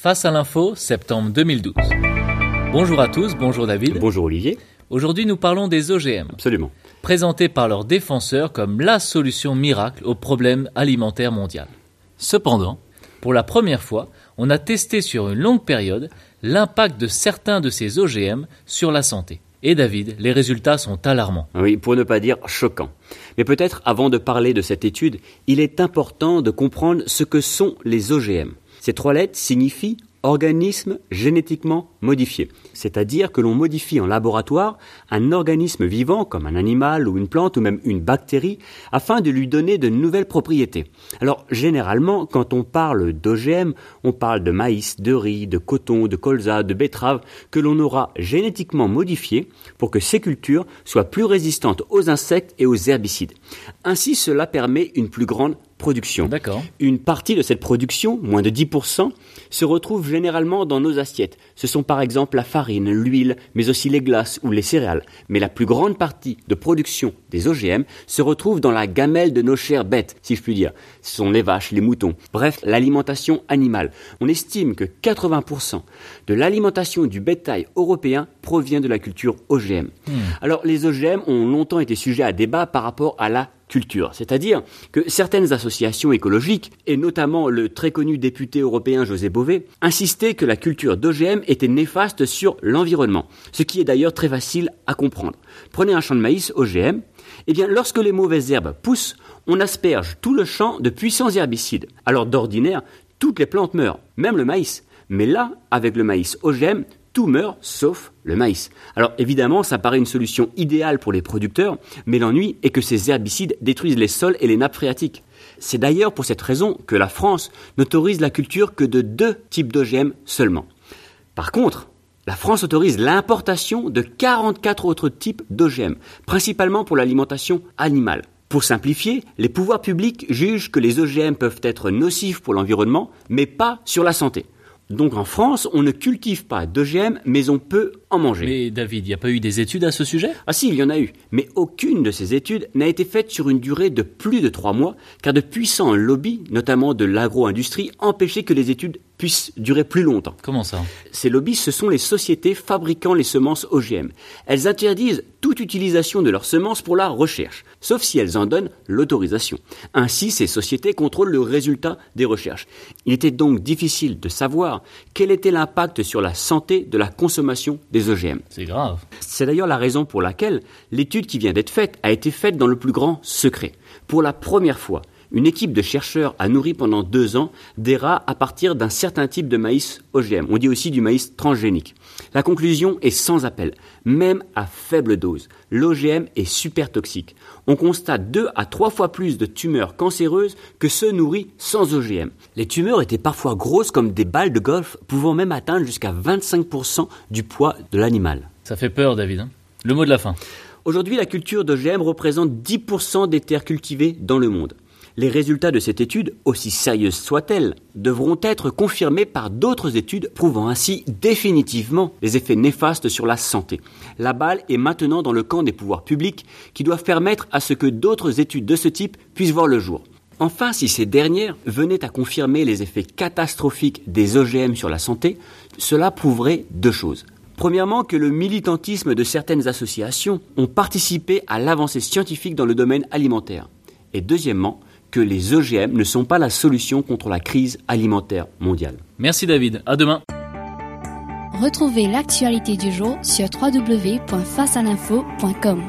Face à l'info, septembre 2012. Bonjour à tous, bonjour David. Bonjour Olivier. Aujourd'hui nous parlons des OGM. Absolument. Présentés par leurs défenseurs comme la solution miracle au problème alimentaire mondial. Cependant, pour la première fois, on a testé sur une longue période l'impact de certains de ces OGM sur la santé. Et David, les résultats sont alarmants. Oui, pour ne pas dire choquants. Mais peut-être avant de parler de cette étude, il est important de comprendre ce que sont les OGM. Ces trois lettres signifient organisme génétiquement modifié. C'est-à-dire que l'on modifie en laboratoire un organisme vivant comme un animal ou une plante ou même une bactérie afin de lui donner de nouvelles propriétés. Alors généralement quand on parle d'OGM, on parle de maïs, de riz, de coton, de colza, de betterave que l'on aura génétiquement modifié pour que ces cultures soient plus résistantes aux insectes et aux herbicides. Ainsi cela permet une plus grande production. D'accord. Une partie de cette production, moins de 10%, se retrouve généralement dans nos assiettes. Ce sont par exemple la farine, l'huile, mais aussi les glaces ou les céréales. Mais la plus grande partie de production des OGM se retrouve dans la gamelle de nos chères bêtes, si je puis dire. Ce sont les vaches, les moutons. Bref, l'alimentation animale. On estime que 80% de l'alimentation du bétail européen provient de la culture OGM. Hmm. Alors les OGM ont longtemps été sujets à débat par rapport à la C'est-à-dire que certaines associations écologiques, et notamment le très connu député européen José Bové, insistaient que la culture d'OGM était néfaste sur l'environnement, ce qui est d'ailleurs très facile à comprendre. Prenez un champ de maïs OGM, eh bien lorsque les mauvaises herbes poussent, on asperge tout le champ de puissants herbicides. Alors d'ordinaire, toutes les plantes meurent, même le maïs. Mais là, avec le maïs OGM, tout meurt sauf le maïs. Alors évidemment, ça paraît une solution idéale pour les producteurs, mais l'ennui est que ces herbicides détruisent les sols et les nappes phréatiques. C'est d'ailleurs pour cette raison que la France n'autorise la culture que de deux types d'OGM seulement. Par contre, la France autorise l'importation de 44 autres types d'OGM, principalement pour l'alimentation animale. Pour simplifier, les pouvoirs publics jugent que les OGM peuvent être nocifs pour l'environnement, mais pas sur la santé. Donc en France, on ne cultive pas d'OGM, mais on peut en manger. Mais David, il n'y a pas eu des études à ce sujet? Ah si, il y en a eu. Mais aucune de ces études n'a été faite sur une durée de plus de trois mois, car de puissants lobbies, notamment de l'agro-industrie, empêchaient que les études puissent durer plus longtemps. Comment ça? Ces lobbies, ce sont les sociétés fabriquant les semences OGM. Elles interdisent toute utilisation de leurs semences pour la recherche, sauf si elles en donnent l'autorisation. Ainsi, ces sociétés contrôlent le résultat des recherches. Il était donc difficile de savoir quel était l'impact sur la santé de la consommation des OGM. C'est grave. C'est d'ailleurs la raison pour laquelle l'étude qui vient d'être faite a été faite dans le plus grand secret. Pour la première fois, une équipe de chercheurs a nourri pendant deux ans des rats à partir d'un certain type de maïs OGM. On dit aussi du maïs transgénique. La conclusion est sans appel. Même à faible dose, l'OGM est super toxique. On constate deux à trois fois plus de tumeurs cancéreuses que ceux nourris sans OGM. Les tumeurs étaient parfois grosses comme des balles de golf, pouvant même atteindre jusqu'à 25% du poids de l'animal. Ça fait peur, David. Hein. le mot de la fin. Aujourd'hui, la culture d'OGM représente 10% des terres cultivées dans le monde. Les résultats de cette étude, aussi sérieuses soient-elles, devront être confirmés par d'autres études prouvant ainsi définitivement les effets néfastes sur la santé. La balle est maintenant dans le camp des pouvoirs publics qui doivent permettre à ce que d'autres études de ce type puissent voir le jour. Enfin, si ces dernières venaient à confirmer les effets catastrophiques des OGM sur la santé, cela prouverait deux choses. Premièrement, que le militantisme de certaines associations ont participé à l'avancée scientifique dans le domaine alimentaire. Et deuxièmement, que les OGM ne sont pas la solution contre la crise alimentaire mondiale. Merci David, à demain. Retrouvez l'actualité du jour sur www.facealinfo.com.